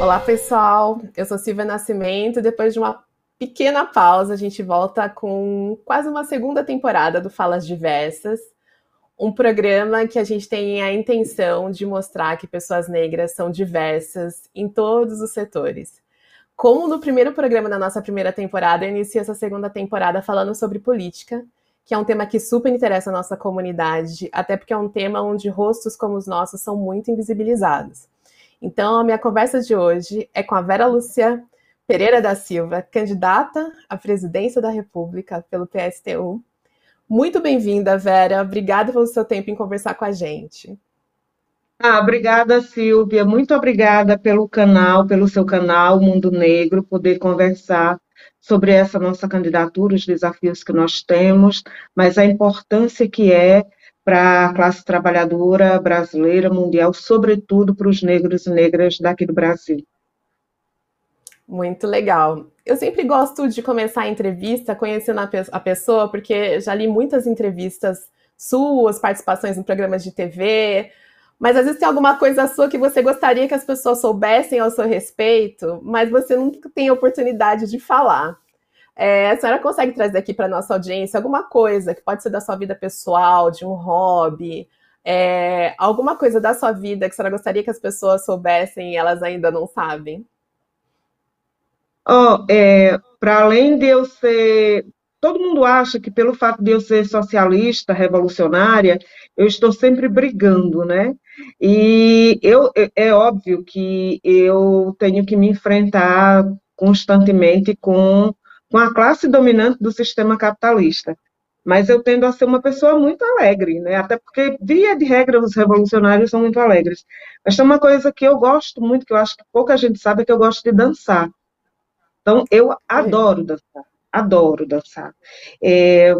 Olá, pessoal. Eu sou Silvia Nascimento. Depois de uma pequena pausa, a gente volta com quase uma segunda temporada do Falas Diversas, um programa que a gente tem a intenção de mostrar que pessoas negras são diversas em todos os setores. Como no primeiro programa da nossa primeira temporada, eu inicio essa segunda temporada falando sobre política, que é um tema que super interessa a nossa comunidade, até porque é um tema onde rostos como os nossos são muito invisibilizados. Então, a minha conversa de hoje é com a Vera Lúcia Pereira da Silva, candidata à presidência da República pelo PSTU. Muito bem-vinda, Vera. Obrigada pelo seu tempo em conversar com a gente. Ah, obrigada, Silvia. Muito obrigada pelo canal, pelo seu canal Mundo Negro, poder conversar sobre essa nossa candidatura, os desafios que nós temos, mas a importância que é para a classe trabalhadora brasileira, mundial, sobretudo para os negros e negras daqui do Brasil. Muito legal. Eu sempre gosto de começar a entrevista conhecendo a pessoa, porque já li muitas entrevistas suas, participações em programas de TV, mas às vezes tem alguma coisa sua que você gostaria que as pessoas soubessem ao seu respeito, mas você nunca tem oportunidade de falar. É, a senhora consegue trazer aqui para nossa audiência alguma coisa que pode ser da sua vida pessoal, de um hobby, é, alguma coisa da sua vida que a senhora gostaria que as pessoas soubessem e elas ainda não sabem? Oh, é, para além de eu ser. Todo mundo acha que pelo fato de eu ser socialista, revolucionária, eu estou sempre brigando, né? E eu, é, é óbvio que eu tenho que me enfrentar constantemente com com a classe dominante do sistema capitalista. Mas eu tendo a ser uma pessoa muito alegre, né? Até porque, via de regra, os revolucionários são muito alegres. Mas tem uma coisa que eu gosto muito, que eu acho que pouca gente sabe, é que eu gosto de dançar. Então, eu adoro dançar, adoro dançar. É,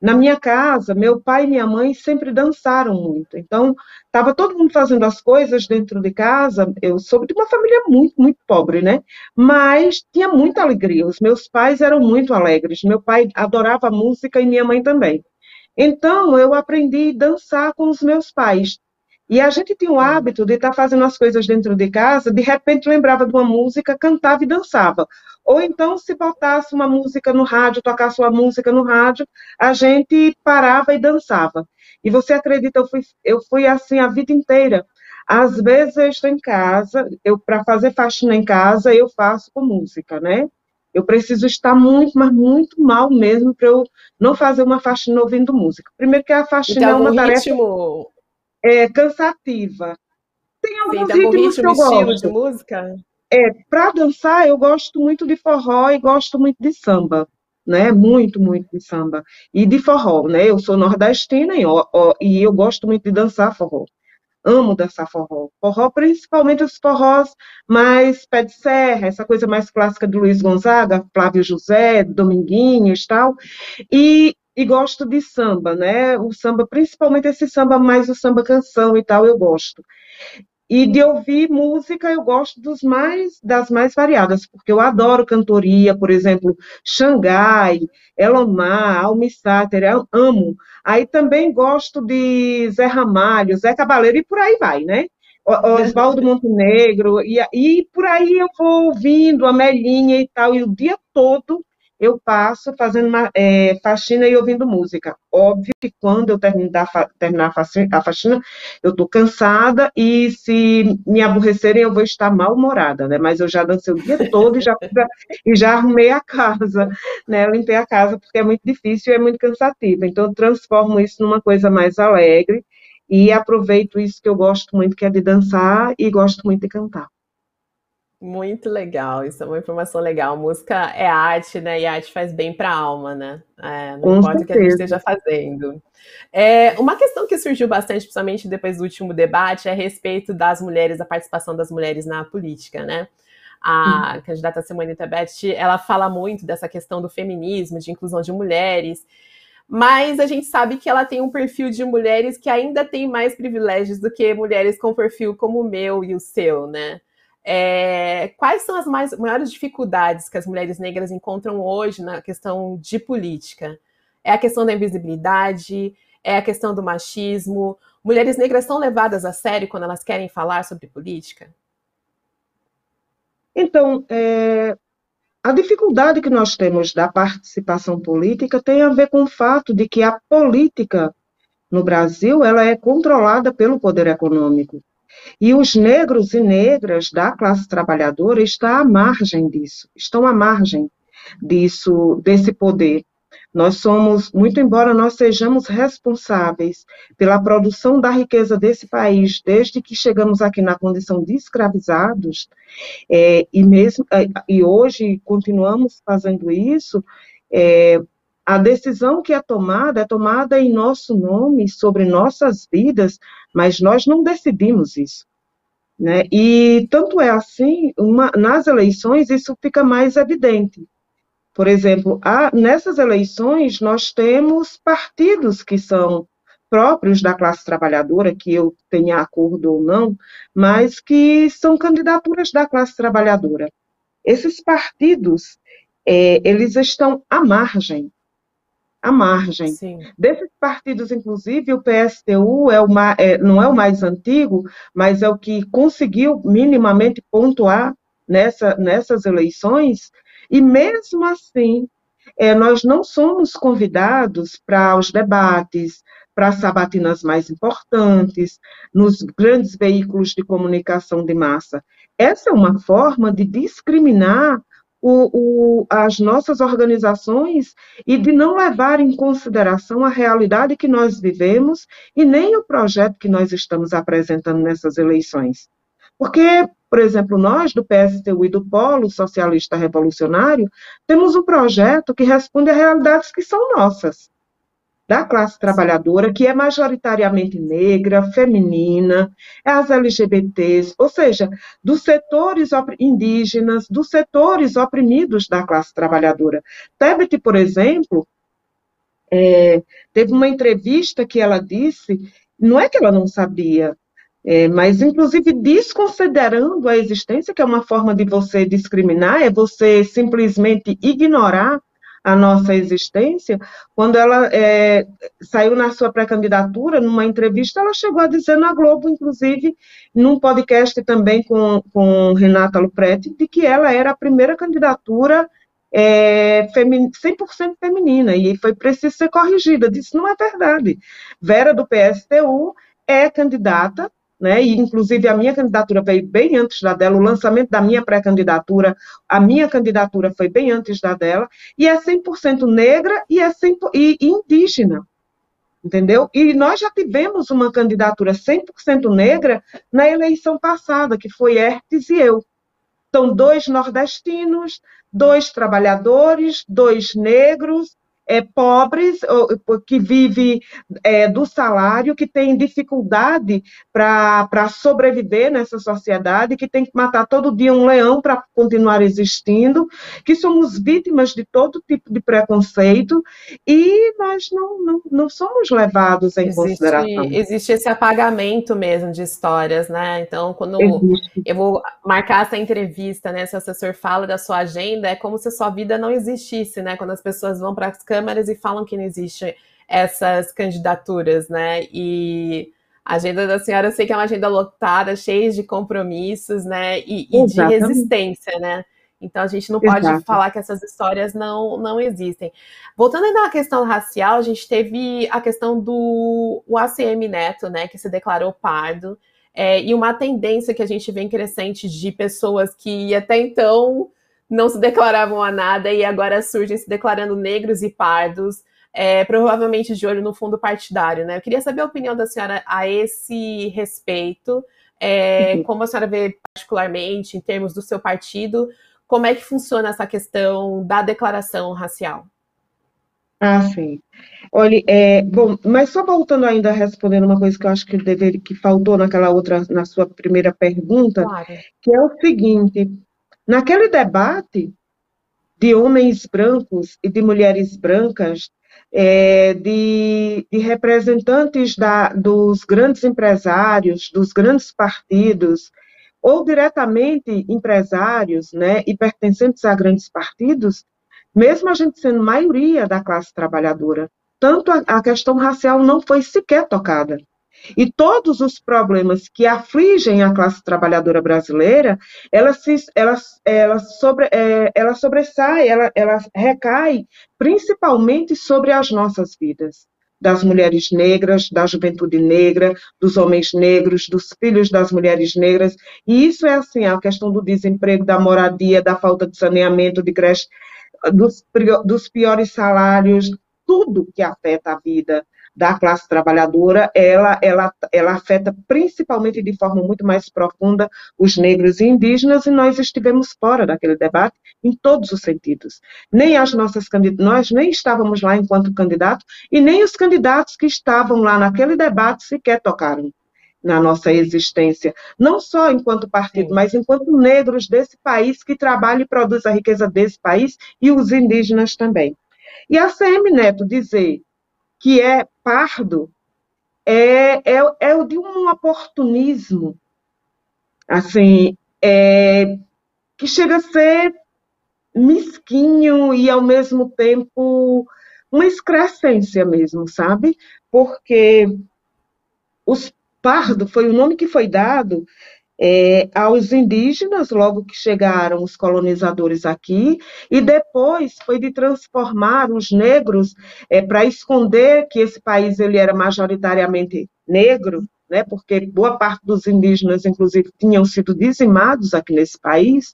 na minha casa, meu pai e minha mãe sempre dançaram muito. Então, estava todo mundo fazendo as coisas dentro de casa. Eu sou de uma família muito, muito pobre, né? Mas tinha muita alegria. Os meus pais eram muito alegres. Meu pai adorava música e minha mãe também. Então, eu aprendi a dançar com os meus pais. E a gente tinha o hábito de estar fazendo as coisas dentro de casa, de repente lembrava de uma música, cantava e dançava. Ou então, se botasse uma música no rádio, tocasse uma música no rádio, a gente parava e dançava. E você acredita, eu fui, eu fui assim a vida inteira. Às vezes eu estou em casa, eu para fazer faxina em casa, eu faço com música, né? Eu preciso estar muito, mas muito mal mesmo para eu não fazer uma faxina ouvindo música. Primeiro que a faxina então, é uma tarefa ritmo é, cansativa. Tem alguns Sim, ritmos ritmo, que eu gosto. de música? É, para dançar, eu gosto muito de forró e gosto muito de samba, né? Muito, muito de samba. E de forró, né? Eu sou nordestina e, ó, ó, e eu gosto muito de dançar forró. Amo dançar forró. Forró, principalmente os forrós mais pé de serra, essa coisa mais clássica do Luiz Gonzaga, Flávio José, Dominguinhos e tal. E e gosto de samba, né? O samba, principalmente esse samba mais o samba canção e tal, eu gosto. E de ouvir música, eu gosto dos mais, das mais variadas, porque eu adoro cantoria, por exemplo, Xangai, Elomar, Almi Sater, eu amo. Aí também gosto de Zé Ramalho, Zé Cabaleiro e por aí vai, né? Oswaldo Montenegro, e, e por aí eu vou ouvindo a Melinha e tal, e o dia todo eu passo fazendo uma, é, faxina e ouvindo música. Óbvio que quando eu terminar, terminar a faxina, eu estou cansada e se me aborrecerem, eu vou estar mal-humorada, né? Mas eu já dancei o dia todo e já, e já arrumei a casa, né? Limpei a casa porque é muito difícil e é muito cansativo. Então, eu transformo isso numa coisa mais alegre e aproveito isso que eu gosto muito, que é de dançar e gosto muito de cantar. Muito legal, isso é uma informação legal. Música é arte, né? E arte faz bem para a alma, né? É, não Com importa certeza. o que a gente esteja fazendo. É, uma questão que surgiu bastante, principalmente depois do último debate, é a respeito das mulheres, da participação das mulheres na política, né? A hum. candidata Simone Tebet, ela fala muito dessa questão do feminismo, de inclusão de mulheres, mas a gente sabe que ela tem um perfil de mulheres que ainda tem mais privilégios do que mulheres com perfil como o meu e o seu, né? É, quais são as mais, maiores dificuldades que as mulheres negras encontram hoje na questão de política? É a questão da invisibilidade, é a questão do machismo. Mulheres negras são levadas a sério quando elas querem falar sobre política? Então, é, a dificuldade que nós temos da participação política tem a ver com o fato de que a política no Brasil ela é controlada pelo poder econômico. E os negros e negras da classe trabalhadora estão à margem disso, estão à margem disso, desse poder. Nós somos, muito embora nós sejamos responsáveis pela produção da riqueza desse país, desde que chegamos aqui na condição de escravizados, é, e mesmo é, e hoje continuamos fazendo isso, é, a decisão que é tomada é tomada em nosso nome, sobre nossas vidas, mas nós não decidimos isso. Né? E tanto é assim, uma, nas eleições isso fica mais evidente. Por exemplo, nessas eleições nós temos partidos que são próprios da classe trabalhadora, que eu tenha acordo ou não, mas que são candidaturas da classe trabalhadora. Esses partidos, é, eles estão à margem, à margem. Sim. Desses partidos, inclusive, o PSTU é o, é, não é o mais antigo, mas é o que conseguiu minimamente pontuar nessa, nessas eleições, e mesmo assim, é, nós não somos convidados para os debates, para as sabatinas mais importantes, nos grandes veículos de comunicação de massa. Essa é uma forma de discriminar o, o, as nossas organizações e de não levar em consideração a realidade que nós vivemos e nem o projeto que nós estamos apresentando nessas eleições. Porque por exemplo, nós do PSTU e do Polo Socialista Revolucionário temos um projeto que responde a realidades que são nossas, da classe trabalhadora, que é majoritariamente negra, feminina, é as LGBTs, ou seja, dos setores indígenas, dos setores oprimidos da classe trabalhadora. Tebet, por exemplo, é, teve uma entrevista que ela disse, não é que ela não sabia, é, mas, inclusive, desconsiderando a existência, que é uma forma de você discriminar, é você simplesmente ignorar a nossa existência. Quando ela é, saiu na sua pré-candidatura, numa entrevista, ela chegou a dizer na Globo, inclusive, num podcast também com, com Renata Lupretti, de que ela era a primeira candidatura é, 100% feminina, e foi preciso ser corrigida. Disse, não é verdade. Vera, do PSTU, é candidata né? E inclusive a minha candidatura veio bem antes da dela, o lançamento da minha pré-candidatura, a minha candidatura foi bem antes da dela, e é 100% negra e é 100%, e indígena. Entendeu? E nós já tivemos uma candidatura 100% negra na eleição passada, que foi Hertes e eu. São dois nordestinos, dois trabalhadores, dois negros, é, pobres, que vive é, do salário, que tem dificuldade para sobreviver nessa sociedade, que tem que matar todo dia um leão para continuar existindo, que somos vítimas de todo tipo de preconceito e nós não, não, não somos levados em existe, consideração. Existe esse apagamento mesmo de histórias, né? Então, quando existe. eu vou marcar essa entrevista, né? Se o assessor fala da sua agenda, é como se a sua vida não existisse, né? Quando as pessoas vão para as câmaras e falam que não existe essas candidaturas, né? E a agenda da senhora eu sei que é uma agenda lotada, cheia de compromissos, né? E, e de resistência, né? Então a gente não pode Exato. falar que essas histórias não, não existem. Voltando ainda à questão racial, a gente teve a questão do o ACM Neto, né, que se declarou pardo, é, e uma tendência que a gente vê crescente de pessoas que até então não se declaravam a nada e agora surgem se declarando negros e pardos, é, provavelmente de olho no fundo partidário, né? Eu queria saber a opinião da senhora a esse respeito, é, uhum. como a senhora vê particularmente em termos do seu partido, como é que funciona essa questão da declaração racial? Ah, sim. Olha, é, bom, mas só voltando ainda a responder uma coisa que eu acho que deveria, que faltou naquela outra, na sua primeira pergunta, claro. que é o seguinte, Naquele debate de homens brancos e de mulheres brancas, é, de, de, representantes da, dos grandes empresários, dos grandes partidos, ou diretamente empresários né, e pertencentes a grandes partidos, mesmo a gente sendo maioria da classe trabalhadora, tanto a, a questão racial não foi sequer tocada. E todos os problemas que afligem a classe trabalhadora brasileira, ela, se, ela, ela, sobre, é, ela sobressai, ela, ela recai principalmente sobre as nossas vidas das mulheres negras, da juventude negra, dos homens negros, dos filhos das mulheres negras. E isso é assim, a questão do desemprego, da moradia, da falta de saneamento, de creche, dos, dos piores salários, tudo que afeta a vida da classe trabalhadora, ela, ela, ela afeta principalmente de forma muito mais profunda os negros e indígenas, e nós estivemos fora daquele debate em todos os sentidos. Nem as nossas nós nem estávamos lá enquanto candidato, e nem os candidatos que estavam lá naquele debate sequer tocaram na nossa existência, não só enquanto partido, mas enquanto negros desse país que trabalha e produz a riqueza desse país e os indígenas também. E a CM Neto dizer que é pardo é, é, é o de um oportunismo, assim, é, que chega a ser mesquinho e, ao mesmo tempo, uma excrescência mesmo, sabe? Porque os pardo foi o nome que foi dado é, aos indígenas, logo que chegaram os colonizadores aqui, e depois foi de transformar os negros é, para esconder que esse país ele era majoritariamente negro, né, porque boa parte dos indígenas, inclusive, tinham sido dizimados aqui nesse país,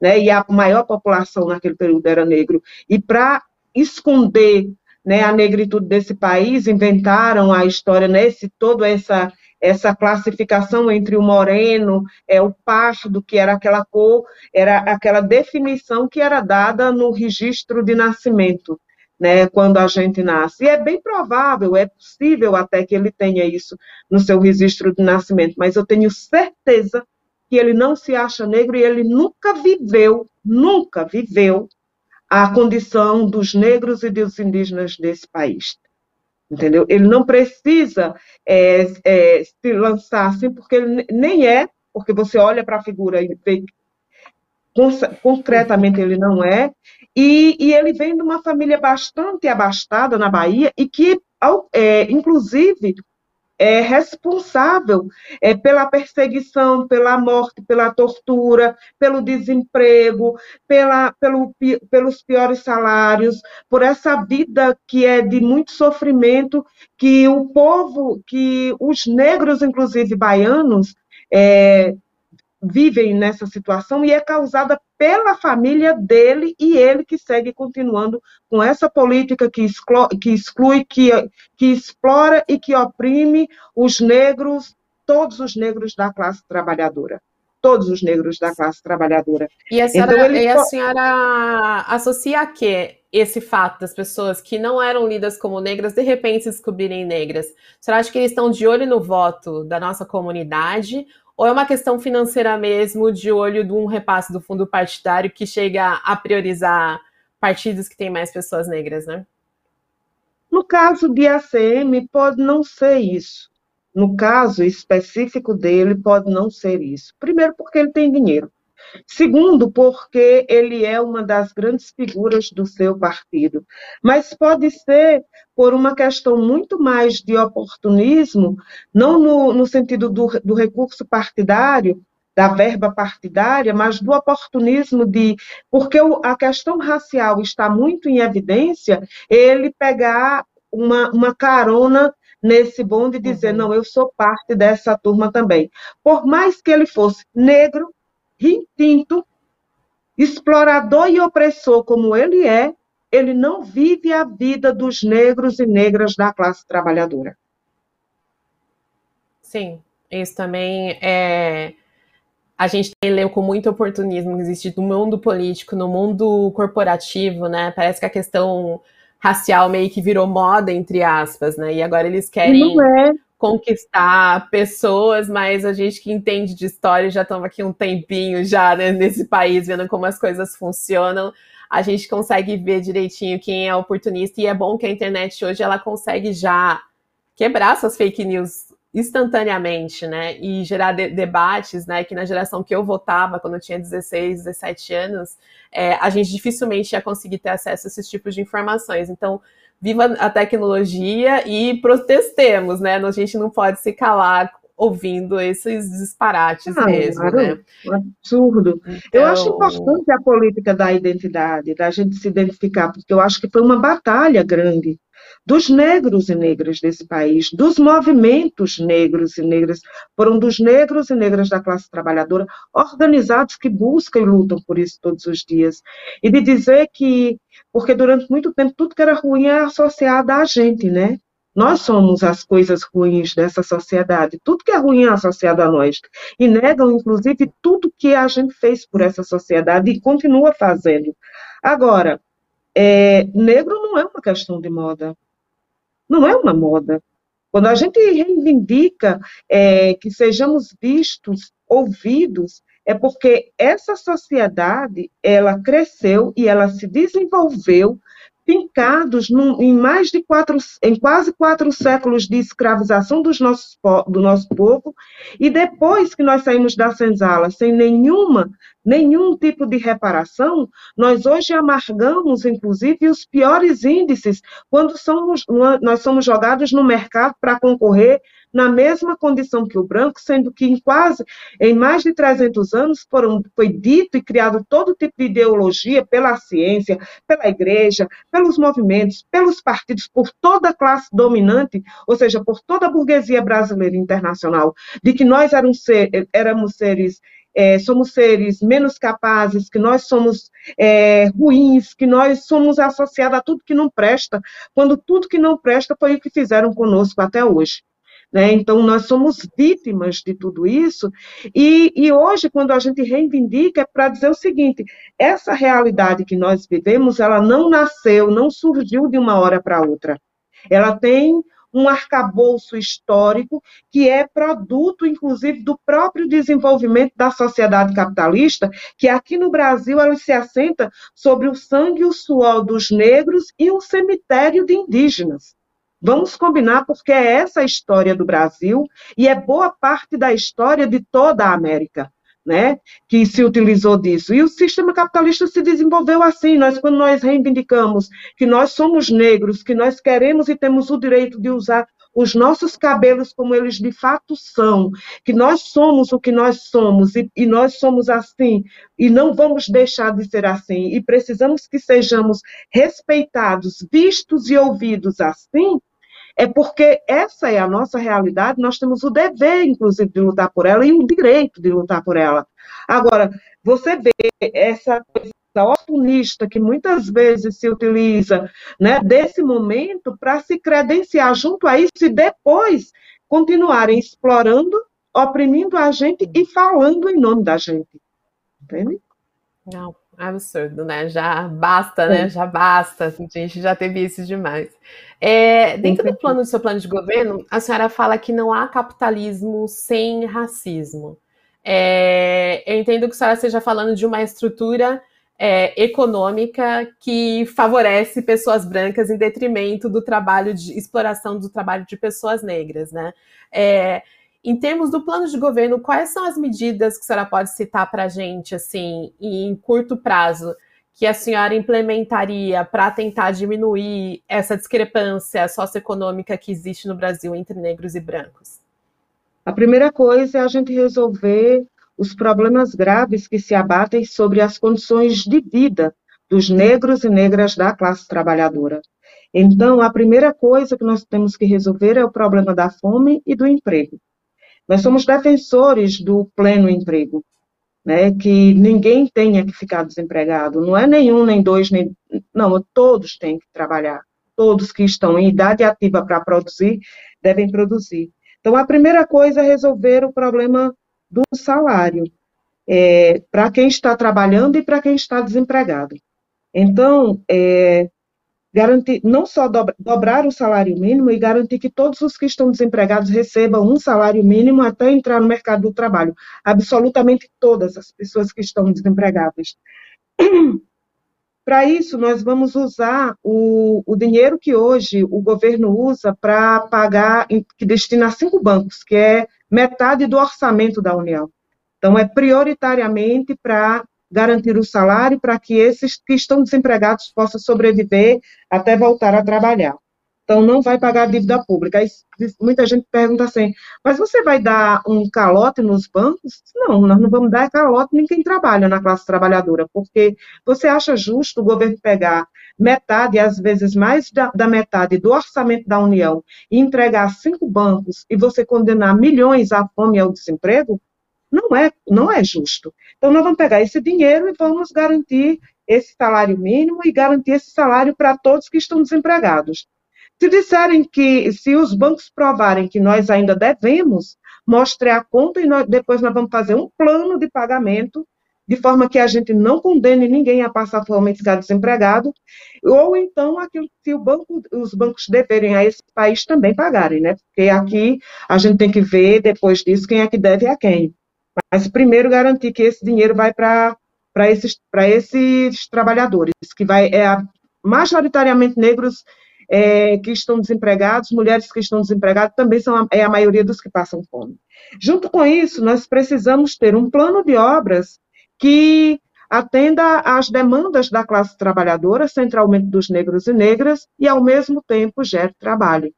né, e a maior população naquele período era negro, e para esconder né, a negritude desse país, inventaram a história nesse todo essa essa classificação entre o moreno, é o pardo, que era aquela cor, era aquela definição que era dada no registro de nascimento, né, quando a gente nasce. E é bem provável, é possível até que ele tenha isso no seu registro de nascimento, mas eu tenho certeza que ele não se acha negro e ele nunca viveu, nunca viveu a condição dos negros e dos indígenas desse país entendeu? Ele não precisa é, é, se lançar assim, porque ele nem é, porque você olha para a figura e vê concretamente ele não é, e, e, ele vem de uma família bastante abastada na Bahia e que, é, inclusive, é responsável é, pela perseguição, pela morte, pela tortura, pelo desemprego, pela, pelo, pelos piores salários, por essa vida que é de muito sofrimento, que o povo, que os negros, inclusive baianos, é, vivem nessa situação e é causada pela família dele e ele que segue continuando com essa política que exclui, que, exclui, que, que explora e que oprime os negros, todos os negros da classe trabalhadora. Todos os negros da classe trabalhadora. E a senhora, então, ele... e a senhora associa a quê esse fato das pessoas que não eram lidas como negras de repente se descobrirem negras? A senhora acha que eles estão de olho no voto da nossa comunidade ou é uma questão financeira mesmo, de olho de um repasse do fundo partidário que chega a priorizar partidos que têm mais pessoas negras, né? No caso de ACM, pode não ser isso. No caso específico dele, pode não ser isso. Primeiro, porque ele tem dinheiro. Segundo, porque ele é uma das grandes figuras do seu partido. Mas pode ser por uma questão muito mais de oportunismo, não no, no sentido do, do recurso partidário, da verba partidária, mas do oportunismo de, porque a questão racial está muito em evidência, ele pegar uma, uma carona nesse bonde e dizer, uhum. não, eu sou parte dessa turma também. Por mais que ele fosse negro, tinto, explorador e opressor como ele é, ele não vive a vida dos negros e negras da classe trabalhadora. Sim, isso também é. A gente tem leu com muito oportunismo que existe no mundo político, no mundo corporativo, né? Parece que a questão racial meio que virou moda, entre aspas, né? E agora eles querem é conquistar pessoas, mas a gente que entende de história já estamos aqui um tempinho já né, nesse país, vendo como as coisas funcionam. A gente consegue ver direitinho quem é oportunista e é bom que a internet hoje ela consegue já quebrar essas fake news instantaneamente, né, e gerar de debates, né, que na geração que eu votava, quando eu tinha 16, 17 anos, é, a gente dificilmente ia conseguir ter acesso a esses tipos de informações. Então, viva a tecnologia e protestemos, né? A gente não pode se calar ouvindo esses disparates ah, mesmo, claro, né? absurdo. Então... Eu acho importante a política da identidade, da gente se identificar, porque eu acho que foi uma batalha grande dos negros e negras desse país, dos movimentos negros e negras, foram dos negros e negras da classe trabalhadora organizados que buscam e lutam por isso todos os dias. E de dizer que, porque durante muito tempo tudo que era ruim é associado a gente, né? Nós somos as coisas ruins dessa sociedade. Tudo que é ruim é associado a nós. E negam, inclusive, tudo que a gente fez por essa sociedade e continua fazendo. Agora, é, negro não é uma questão de moda. Não é uma moda. Quando a gente reivindica é, que sejamos vistos, ouvidos, é porque essa sociedade ela cresceu e ela se desenvolveu fincados em mais de quatro, em quase quatro séculos de escravização dos nossos, do nosso povo, e depois que nós saímos da senzala sem nenhuma, nenhum tipo de reparação, nós hoje amargamos, inclusive, os piores índices quando somos, nós somos jogados no mercado para concorrer na mesma condição que o branco, sendo que em quase, em mais de 300 anos, foram, foi dito e criado todo tipo de ideologia pela ciência, pela igreja, pelos movimentos, pelos partidos, por toda a classe dominante, ou seja, por toda a burguesia brasileira internacional, de que nós éramos, ser, éramos seres é, somos seres menos capazes, que nós somos é, ruins, que nós somos associados a tudo que não presta, quando tudo que não presta foi o que fizeram conosco até hoje. Né? Então, nós somos vítimas de tudo isso, e, e hoje, quando a gente reivindica, é para dizer o seguinte: essa realidade que nós vivemos, ela não nasceu, não surgiu de uma hora para outra. Ela tem um arcabouço histórico que é produto, inclusive, do próprio desenvolvimento da sociedade capitalista, que aqui no Brasil ela se assenta sobre o sangue e o suor dos negros e um cemitério de indígenas. Vamos combinar, porque é essa a história do Brasil e é boa parte da história de toda a América. Né, que se utilizou disso. E o sistema capitalista se desenvolveu assim. Nós, quando nós reivindicamos que nós somos negros, que nós queremos e temos o direito de usar os nossos cabelos como eles de fato são, que nós somos o que nós somos e, e, nós somos assim e não vamos deixar de ser assim e precisamos que sejamos respeitados, vistos e ouvidos assim, é porque essa é a nossa realidade, nós temos o dever, inclusive, de lutar por ela e o direito de lutar por ela. Agora, você vê essa coisa oportunista que muitas vezes se utiliza né, desse momento para se credenciar junto a isso e depois continuarem explorando, oprimindo a gente e falando em nome da gente. Entende? Não, absurdo, né? Já basta, né? Já basta. A gente já teve isso demais. É, dentro do plano do seu plano de governo, a senhora fala que não há capitalismo sem racismo. É, eu entendo que a senhora esteja falando de uma estrutura é, econômica que favorece pessoas brancas em detrimento do trabalho de exploração do trabalho de pessoas negras, né? É, em termos do plano de governo, quais são as medidas que a senhora pode citar para a gente, assim, em curto prazo, que a senhora implementaria para tentar diminuir essa discrepância socioeconômica que existe no Brasil entre negros e brancos? A primeira coisa é a gente resolver os problemas graves que se abatem sobre as condições de vida dos negros e negras da classe trabalhadora. Então, a primeira coisa que nós temos que resolver é o problema da fome e do emprego. Nós somos defensores do pleno emprego, né, que ninguém tenha que ficar desempregado, não é nenhum, nem dois, nem. Não, todos têm que trabalhar. Todos que estão em idade ativa para produzir devem produzir. Então, a primeira coisa é resolver o problema do salário, é, para quem está trabalhando e para quem está desempregado. Então, é, garantir, não só dobrar o salário mínimo e garantir que todos os que estão desempregados recebam um salário mínimo até entrar no mercado do trabalho. Absolutamente todas as pessoas que estão desempregadas. Para isso, nós vamos usar o, o dinheiro que hoje o governo usa para pagar, que destina a cinco bancos, que é metade do orçamento da União. Então, é prioritariamente para garantir o salário para que esses que estão desempregados possam sobreviver até voltar a trabalhar. Então, não vai pagar a dívida pública. Aí, muita gente pergunta assim, mas você vai dar um calote nos bancos? Não, nós não vamos dar calote nem quem trabalha na classe trabalhadora, porque você acha justo o governo pegar metade, às vezes mais da, da metade do orçamento da União e entregar cinco bancos e você condenar milhões à fome e ao desemprego? Não é, não é justo. Então, nós vamos pegar esse dinheiro e vamos garantir esse salário mínimo e garantir esse salário para todos que estão desempregados. Se disserem que, se os bancos provarem que nós ainda devemos, mostre a conta e nós, depois nós vamos fazer um plano de pagamento, de forma que a gente não condene ninguém a passar fome e ficar desempregado, ou então aquilo que banco, os bancos deverem a esse país também pagarem, né? Porque aqui a gente tem que ver, depois disso, quem é que deve a quem. Mas primeiro garantir que esse dinheiro vai para esses, esses trabalhadores, que vai é, majoritariamente negros é, que estão desempregados, mulheres que estão desempregadas, também são a, é a maioria dos que passam fome. Junto com isso, nós precisamos ter um plano de obras que atenda às demandas da classe trabalhadora, centralmente dos negros e negras, e ao mesmo tempo gere trabalho.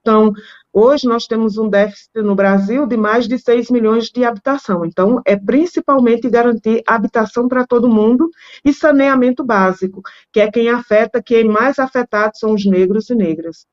Então, hoje nós temos um déficit no Brasil de mais de 6 milhões de habitação. Então, é principalmente garantir habitação para todo mundo e saneamento básico, que é quem afeta, quem mais afetado são os negros e negras.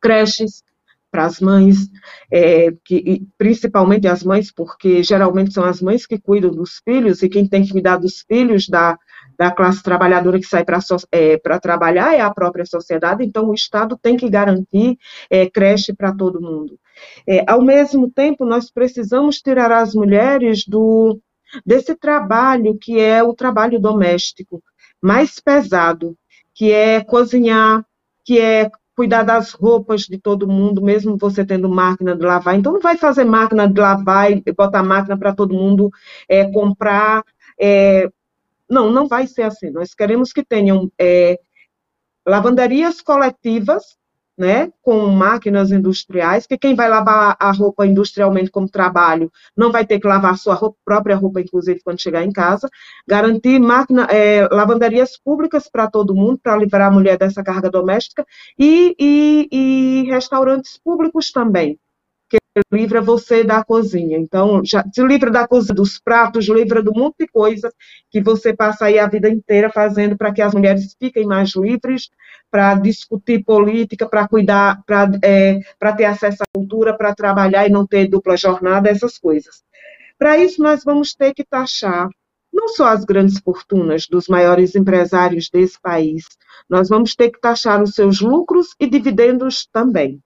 Creches, para as mães, é, que, principalmente as mães, porque geralmente são as mães que cuidam dos filhos, e quem tem que cuidar dos filhos da, da classe trabalhadora que sai para é, trabalhar é a própria sociedade, então o Estado tem que garantir é, creche para todo mundo. É, ao mesmo tempo, nós precisamos tirar as mulheres do desse trabalho que é o trabalho doméstico mais pesado, que é cozinhar, que é cuidar das roupas de todo mundo, mesmo você tendo máquina de lavar. Então, não vai fazer máquina de lavar e botar máquina para todo mundo é, comprar. É, não, não vai ser assim. Nós queremos que tenham é, lavanderias coletivas né, com máquinas industriais, que quem vai lavar a roupa industrialmente como trabalho não vai ter que lavar sua roupa, própria roupa, inclusive, quando chegar em casa, garantir máquina, é, lavanderias públicas para todo mundo, para livrar a mulher dessa carga doméstica, e, e, e restaurantes públicos também, livra você da cozinha. Então, já se livra da cozinha, dos pratos, livra do monte de coisa que você passa aí a vida inteira fazendo para que as mulheres fiquem mais livres para discutir política, para cuidar, para é, ter acesso à cultura, para trabalhar e não ter dupla jornada, essas coisas. Para isso, nós vamos ter que taxar não só as grandes fortunas dos maiores empresários desse país, nós vamos ter que taxar os seus lucros e dividendos também,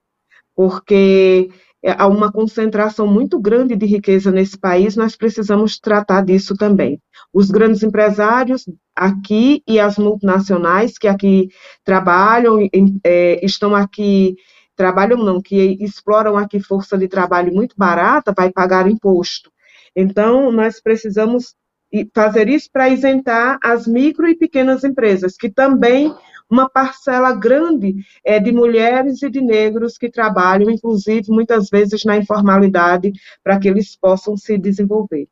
porque há uma concentração muito grande de riqueza nesse país, nós precisamos tratar disso também. Os grandes empresários aqui e as multinacionais que aqui trabalham, é, estão aqui, trabalham não, que exploram aqui força de trabalho muito barata, vai pagar imposto. Então, nós precisamos fazer isso para isentar as micro e pequenas empresas, que também uma parcela grande é, de mulheres e de negros que trabalham, inclusive, muitas vezes na informalidade, para que eles possam se desenvolver.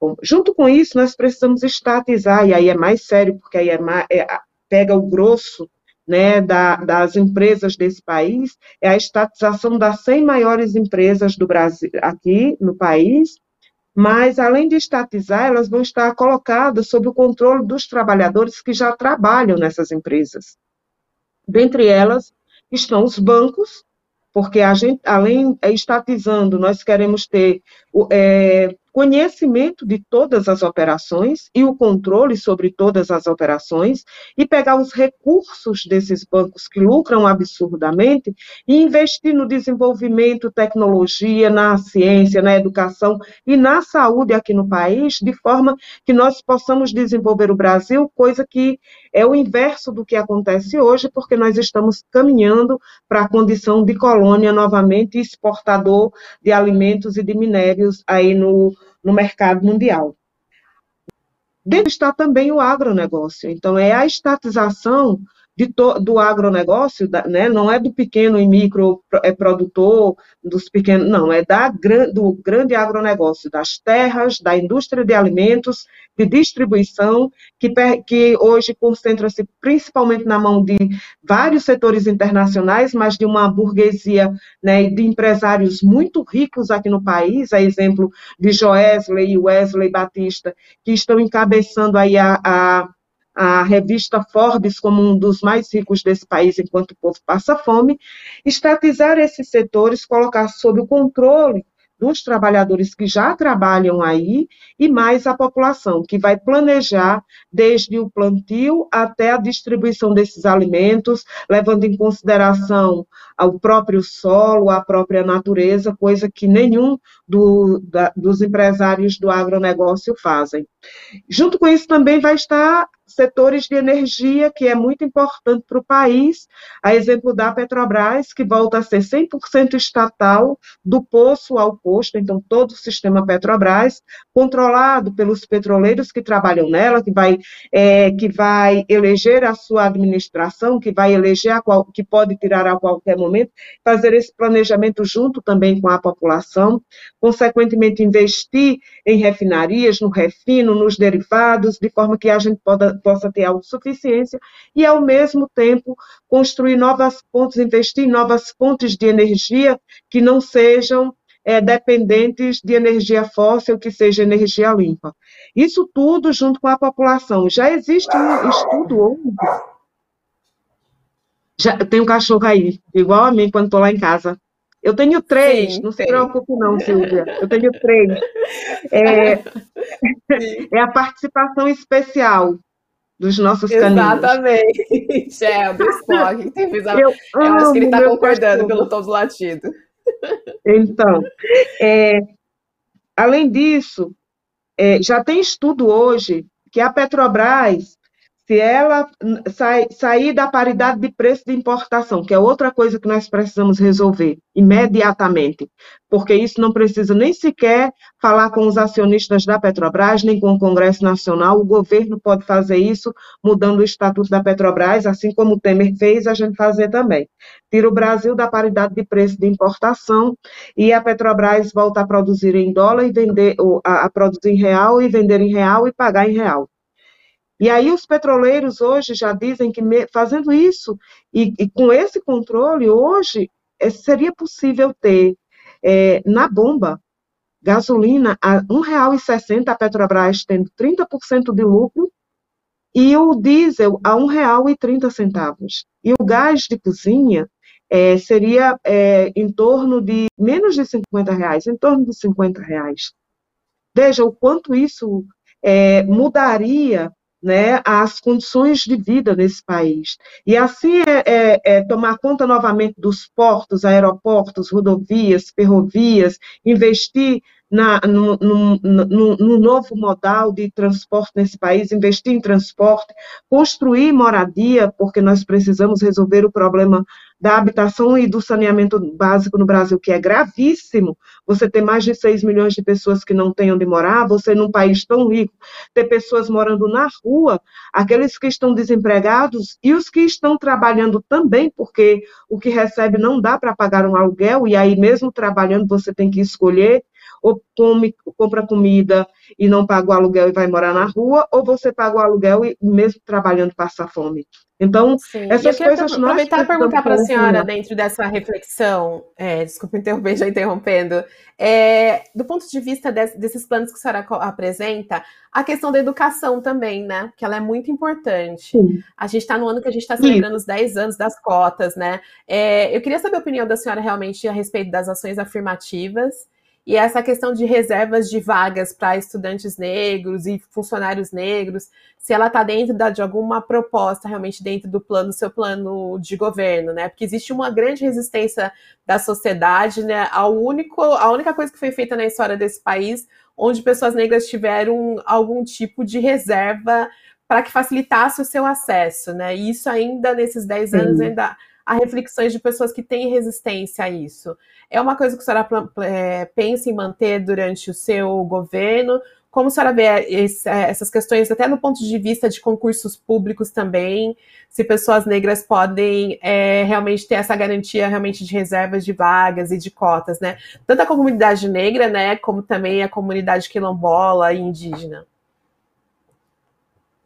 Bom, junto com isso, nós precisamos estatizar, e aí é mais sério, porque aí é, mais, é pega o grosso né, da, das empresas desse país, é a estatização das 100 maiores empresas do Brasil, aqui no país, mas além de estatizar, elas vão estar colocadas sob o controle dos trabalhadores que já trabalham nessas empresas. Dentre elas estão os bancos, porque a gente, além de estatizando, nós queremos ter é, conhecimento de todas as operações e o controle sobre todas as operações e pegar os recursos desses bancos que lucram absurdamente e investir no desenvolvimento, tecnologia, na ciência, na educação e na saúde aqui no país, de forma que nós possamos desenvolver o Brasil, coisa que é o inverso do que acontece hoje, porque nós estamos caminhando para a condição de colônia novamente, exportador de alimentos e de minérios aí no no mercado mundial. Dentro está também o agronegócio. Então, é a estatização to, do agronegócio, da, né, não é do pequeno e micro é, produtor, dos pequenos, não, é da, do grande agronegócio, das terras, da indústria de alimentos, de distribuição, que, que hoje concentra-se principalmente na mão de vários setores internacionais, mas de uma burguesia né, de empresários muito ricos aqui no país, a exemplo de Joesley e Wesley Batista, que estão encabeçando aí a, a a revista Forbes como um dos mais ricos desse país enquanto o povo passa fome, estatizar esses setores, colocar sob o controle dos trabalhadores que já trabalham aí e mais a população, que vai planejar desde o plantio até a distribuição desses alimentos, levando em consideração o próprio solo, a própria natureza, coisa que nenhum do, da, dos empresários do agronegócio fazem. Junto com isso também vai estar setores de energia, que é muito importante para o país, a exemplo da Petrobras, que volta a ser 100% estatal, do poço ao posto, então todo o sistema Petrobras, controlado pelos petroleiros que trabalham nela, que vai, é, que vai eleger a sua administração, que vai eleger a qual, que pode tirar a qualquer momento, fazer esse planejamento junto também com a população, consequentemente investir em refinarias, no refino, nos derivados, de forma que a gente poda, possa ter autossuficiência e, ao mesmo tempo, construir novas pontes, investir em novas fontes de energia que não sejam é, dependentes de energia fóssil, que seja energia limpa. Isso tudo junto com a população. Já existe um estudo hoje. Já, tem um cachorro aí, igual a mim quando estou lá em casa. Eu tenho três, Sim, não se preocupe não, Silvia. Eu tenho três. É, é a participação especial dos nossos caminhos. Exatamente. É, do Spock. Eu, eu acho que ele está concordando pelo tom do latido. Então, é, além disso, é, já tem estudo hoje que a Petrobras se ela sai, sair da paridade de preço de importação, que é outra coisa que nós precisamos resolver imediatamente, porque isso não precisa nem sequer falar com os acionistas da Petrobras, nem com o Congresso Nacional, o governo pode fazer isso mudando o estatuto da Petrobras, assim como o Temer fez, a gente fazer também. Tira o Brasil da paridade de preço de importação e a Petrobras volta a produzir em dólar e vender, a, a produzir em real e vender em real e pagar em real. E aí os petroleiros hoje já dizem que fazendo isso e, e com esse controle, hoje é, seria possível ter é, na bomba gasolina a R$ 1,60, a Petrobras tendo 30% de lucro, e o diesel a R$ 1,30. E o gás de cozinha é, seria é, em torno de menos de 50 reais, em torno de 50 reais. Veja o quanto isso é, mudaria né, as condições de vida nesse país. E assim é, é, é, tomar conta novamente dos portos, aeroportos, rodovias, ferrovias, investir na, no, no, no, no, novo modal de transporte nesse país, investir em transporte, construir moradia, porque nós precisamos resolver o problema da habitação e do saneamento básico no Brasil, que é gravíssimo. Você ter mais de 6 milhões de pessoas que não têm onde morar, você num país tão rico, ter pessoas morando na rua, aqueles que estão desempregados e os que estão trabalhando também, porque o que recebe não dá para pagar um aluguel, e aí mesmo trabalhando você tem que escolher ou come, compra comida e não paga o aluguel e vai morar na rua, ou você paga o aluguel e mesmo trabalhando passa fome. Então, Sim. essas eu coisas nós aproveitar e perguntar para a senhora, dentro dessa reflexão, é, desculpa interromper, já interrompendo, é, do ponto de vista de, desses planos que a senhora apresenta, a questão da educação também, né? Que ela é muito importante. Sim. A gente está no ano que a gente está celebrando Sim. os 10 anos das cotas, né? É, eu queria saber a opinião da senhora realmente a respeito das ações afirmativas e essa questão de reservas de vagas para estudantes negros e funcionários negros, se ela está dentro da, de alguma proposta realmente dentro do plano, seu plano de governo, né? Porque existe uma grande resistência da sociedade, né? Ao único, a única coisa que foi feita na história desse país onde pessoas negras tiveram algum tipo de reserva para que facilitasse o seu acesso, né? E isso ainda nesses 10 anos ainda há reflexões de pessoas que têm resistência a isso. É uma coisa que a senhora é, pensa em manter durante o seu governo? como a senhora vê é, essas questões, até no ponto de vista de concursos públicos também, se pessoas negras podem é, realmente ter essa garantia realmente de reservas de vagas e de cotas, né? Tanto a comunidade negra, né, como também a comunidade quilombola e indígena.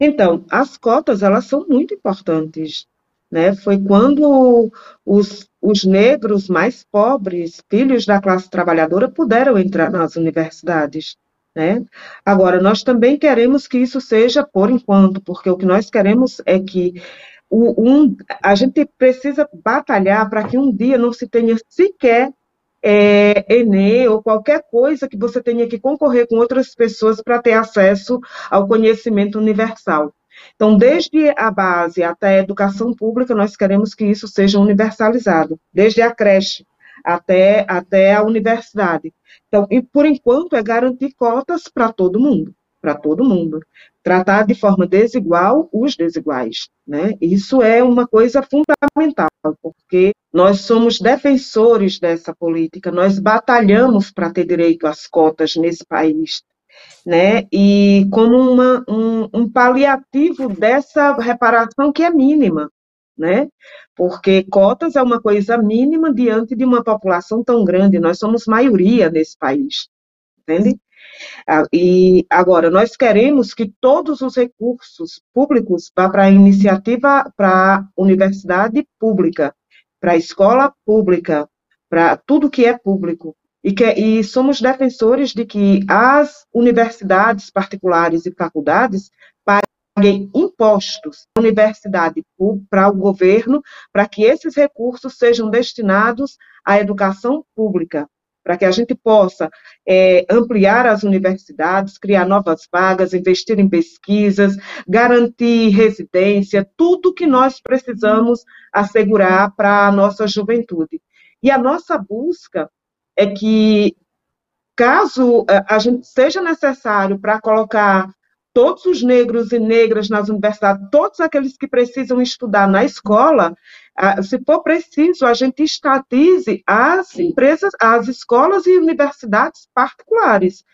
Então, as cotas, elas são muito importantes, né? Foi quando os, os negros mais pobres, filhos da classe trabalhadora, puderam entrar nas universidades. Né? Agora, nós também queremos que isso seja por enquanto, porque o que nós queremos é que o, um, a gente precisa batalhar para que um dia não se tenha sequer é, Enem ou qualquer coisa que você tenha que concorrer com outras pessoas para ter acesso ao conhecimento universal. Então, desde a base até a educação pública, nós queremos que isso seja universalizado, desde a creche até, até a universidade. Então, e por enquanto, é garantir cotas para todo mundo, para todo mundo. Tratar de forma desigual os desiguais, né? Isso é uma coisa fundamental, porque nós somos defensores dessa política, nós batalhamos para ter direito às cotas nesse país, né? E como uma, um, um paliativo dessa reparação que é mínima, né? Porque cotas é uma coisa mínima diante de uma população tão grande, nós somos maioria nesse país, entende? Ah, e agora, nós queremos que todos os recursos públicos vá para a iniciativa, para a universidade pública, para a escola pública, para tudo que é público. E, que, e somos defensores de que as universidades particulares e faculdades paguem impostos à universidade para o governo, para que esses recursos sejam destinados à educação pública, para que a gente possa é, ampliar as universidades, criar novas vagas, investir em pesquisas, garantir residência, tudo que nós precisamos assegurar para a nossa juventude. E a nossa busca é que, caso é, a gente seja necessário para colocar todos os negros e negras nas universidades, todos aqueles que precisam estudar na escola, se for preciso, a gente estatize as empresas, as escolas e universidades particulares,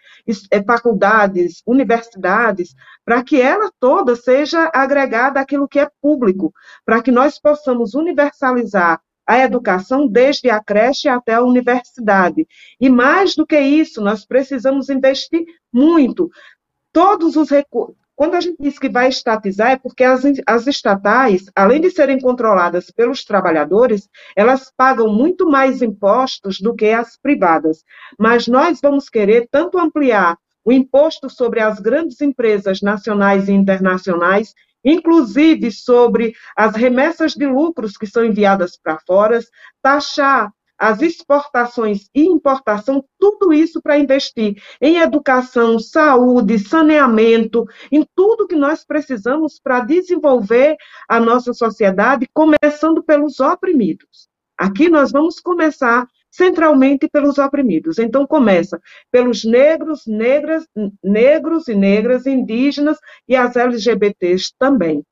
é, faculdades, universidades, para que ela toda seja agregada àquilo que é público, para que nós possamos universalizar a educação desde a creche até a universidade. E mais do que isso, nós precisamos investir muito todos os recursos. Quando a gente diz que vai estatizar, é porque as, as estatais, além de serem controladas pelos trabalhadores, elas pagam muito mais impostos do que as privadas. Mas nós vamos querer tanto ampliar o imposto sobre as grandes empresas nacionais e internacionais, inclusive sobre as remessas de lucros que são enviadas para fora, taxar as exportações e importação, tudo isso para investir em educação, saúde, saneamento, em tudo que nós precisamos para desenvolver a nossa sociedade, começando pelos oprimidos. Aqui nós vamos começar centralmente pelos oprimidos. Então começa pelos negros, negras, negros e negras, indígenas e as LGBTs também.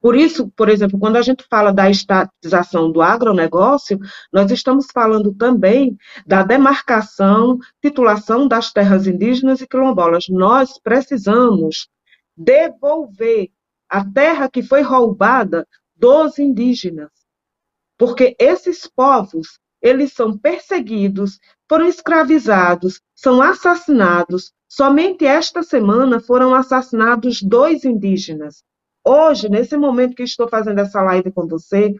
Por isso, por exemplo, quando a gente fala da estatização do agronegócio, nós estamos falando também da demarcação, titulação das terras indígenas e quilombolas. Nós precisamos devolver a terra que foi roubada dos indígenas. Porque esses povos, eles são perseguidos, foram escravizados, são assassinados. Somente esta semana foram assassinados dois indígenas. Hoje, nesse momento que estou fazendo essa live com você,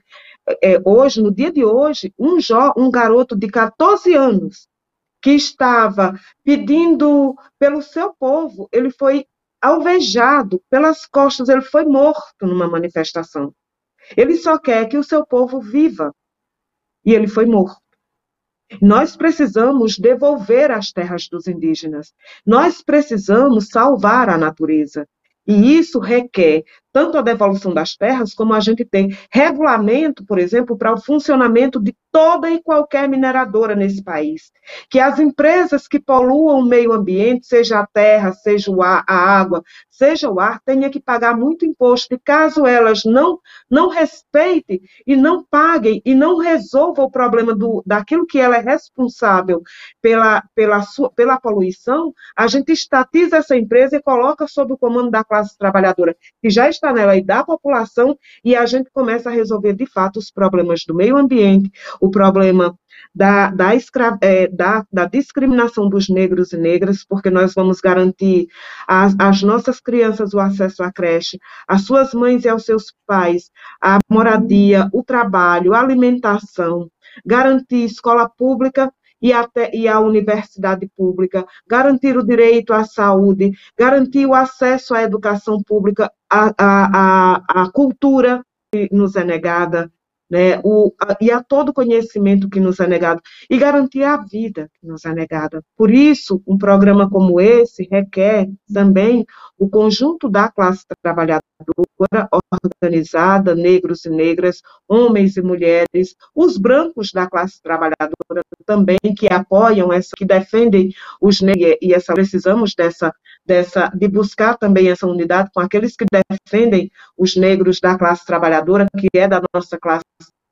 é, hoje, no dia de hoje, um, um garoto de 14 anos que estava pedindo pelo seu povo, ele foi alvejado pelas costas, ele foi morto numa manifestação. Ele só quer que o seu povo viva. E ele foi morto. Nós precisamos devolver as terras dos indígenas. Nós precisamos salvar a natureza. E isso requer tanto a devolução das terras, como a gente tem regulamento, por exemplo, para o funcionamento de toda e qualquer mineradora nesse país. Que as empresas que poluam o meio ambiente, seja a terra, seja a água, seja o ar, tenham que pagar muito imposto. E caso elas não, não respeitem e não paguem e não resolvam o problema do, daquilo que ela é responsável pela, pela, sua, pela poluição, a gente estatiza essa empresa e coloca sob o comando da classe trabalhadora, que já está nela e da população, e a gente começa a resolver de fato os problemas do meio ambiente, o problema da, da, escra, é, da, da, discriminação dos negros e negras, porque nós vamos garantir às nossas crianças o acesso à creche, às suas mães e aos seus pais, a moradia, o trabalho, a alimentação, garantir escola pública e, até, e a universidade pública, garantir o direito à saúde, garantir o acesso à educação pública, à, à, à cultura que nos é negada, né, o, a, e a todo conhecimento que nos é negado, e garantir a vida que nos é negada. Por isso, um programa como esse requer também o conjunto da classe trabalhadora organizada, negros e negras, homens e mulheres, os brancos da classe trabalhadora também, que apoiam, essa, que defendem os negros, e essa, precisamos dessa, dessa, de buscar também essa unidade com aqueles que defendem os negros da classe trabalhadora, que é da nossa classe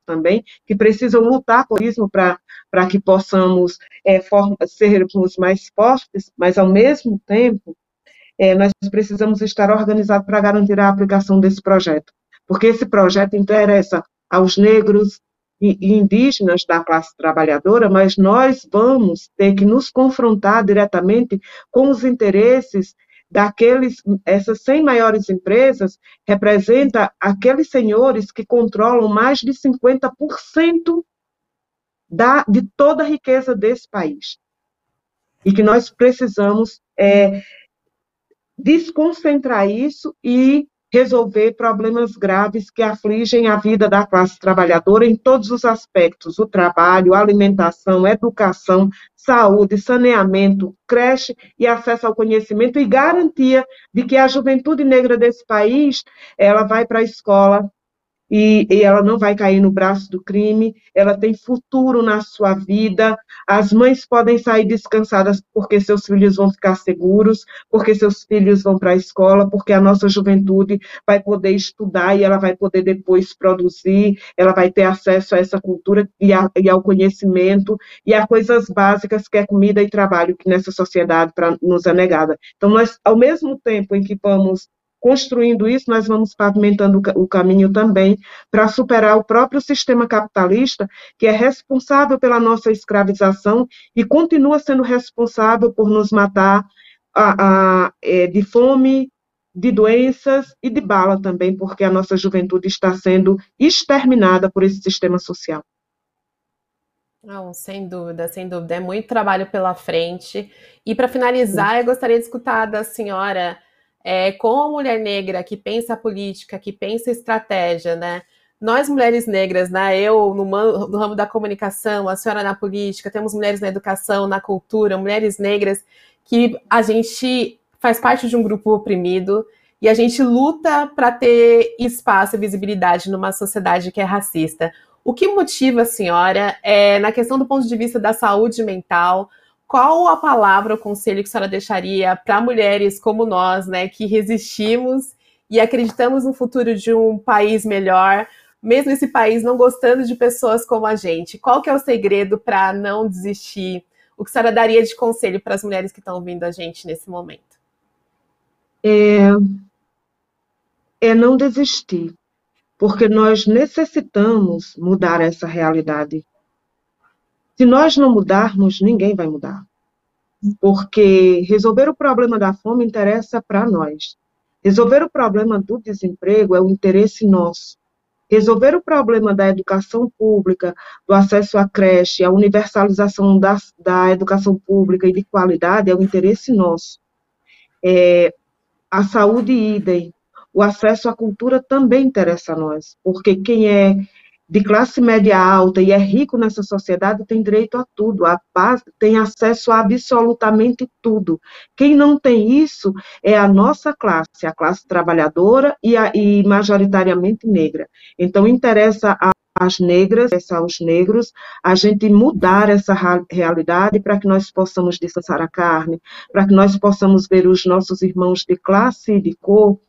também, que precisam lutar com isso para que possamos é, form, sermos mais fortes, mas ao mesmo tempo é, nós precisamos estar organizados para garantir a aplicação desse projeto, porque esse projeto interessa aos negros e indígenas da classe trabalhadora, mas nós vamos ter que nos confrontar diretamente com os interesses daqueles, essas 100 maiores empresas representa aqueles senhores que controlam mais de 50% da, de toda a riqueza desse país. E que nós precisamos é, desconcentrar isso e resolver problemas graves que afligem a vida da classe trabalhadora em todos os aspectos: o trabalho, alimentação, educação, saúde, saneamento, creche e acesso ao conhecimento e garantia de que a juventude negra desse país ela vai para a escola, e, e, ela não vai cair no braço do crime, ela tem futuro na sua vida, as mães podem sair descansadas porque seus filhos vão ficar seguros, porque seus filhos vão para a escola, porque a nossa juventude vai poder estudar e ela vai poder depois produzir, ela vai ter acesso a essa cultura e, a, e ao conhecimento e a coisas básicas que é comida e trabalho que nessa sociedade pra, nos é negada. Então, nós, ao mesmo tempo em que vamos construindo isso, nós vamos pavimentando o caminho também para superar o próprio sistema capitalista, que é responsável pela nossa escravização e continua sendo responsável por nos matar a, a, é, de fome, de doenças e de bala também, porque a nossa juventude está sendo exterminada por esse sistema social. Não, sem dúvida, sem dúvida. É muito trabalho pela frente. E para finalizar, eu gostaria de escutar da senhora é, com a mulher negra que pensa política, que pensa estratégia, né? Nós, mulheres negras, né? Eu no, no ramo da comunicação, a senhora na política, temos mulheres na educação, na cultura, mulheres negras que a gente faz parte de um grupo oprimido e a gente luta para ter espaço e visibilidade numa sociedade que é racista. O que motiva a senhora é na questão do ponto de vista da saúde mental, qual a palavra, o conselho que a senhora deixaria para mulheres como nós, né, que resistimos e acreditamos no futuro de um país melhor, mesmo esse país não gostando de pessoas como a gente? Qual que é o segredo para não desistir? O que a senhora daria de conselho para as mulheres que estão ouvindo a gente nesse momento? É, é não desistir, porque nós necessitamos mudar essa realidade. Se nós não mudarmos, ninguém vai mudar. Porque resolver o problema da fome interessa para nós. Resolver o problema do desemprego é o interesse nosso. Resolver o problema da educação pública, do acesso à creche, a universalização da, da educação pública e de qualidade é o interesse nosso. É, a saúde idem, o acesso à cultura também interessa a nós, porque quem é de classe média alta e é rico nessa sociedade tem direito a tudo, a paz, tem acesso a absolutamente tudo. Quem não tem isso é a nossa classe, a classe trabalhadora e, a, e majoritariamente negra. Então, interessa a as negras, aos negros, a gente mudar essa realidade para que nós possamos descansar a carne, para que nós possamos ver os nossos irmãos de classe e de cor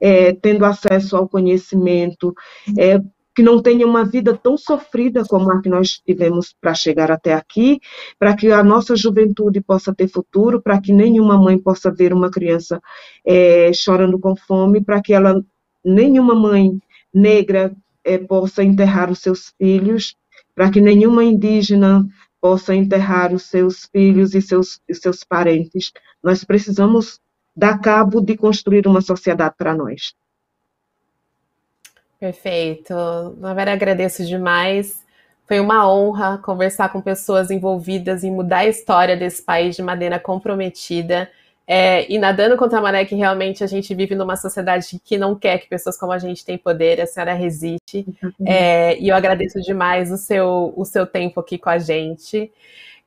é, tendo acesso ao conhecimento, é, que não tenha uma vida tão sofrida como a que nós tivemos para chegar até aqui, para que a nossa juventude possa ter futuro, para que nenhuma mãe possa ver uma criança é, chorando com fome, para que ela, nenhuma mãe negra é, possa enterrar os seus filhos, para que nenhuma indígena possa enterrar os seus filhos e seus, e seus parentes. Nós precisamos dar cabo de construir uma sociedade para nós. Perfeito. Na verdade, agradeço demais. Foi uma honra conversar com pessoas envolvidas em mudar a história desse país de maneira comprometida. É, e nadando contra a maré, que realmente a gente vive numa sociedade que não quer que pessoas como a gente tenham poder, a senhora resiste. É, e eu agradeço demais o seu, o seu tempo aqui com a gente.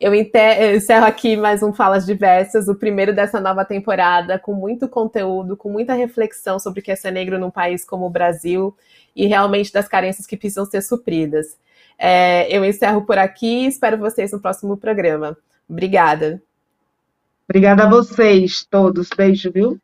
Eu encerro aqui mais um Falas Diversas, o primeiro dessa nova temporada, com muito conteúdo, com muita reflexão sobre o que é ser negro num país como o Brasil e realmente das carências que precisam ser supridas. É, eu encerro por aqui e espero vocês no próximo programa. Obrigada. Obrigada a vocês todos. Beijo, viu?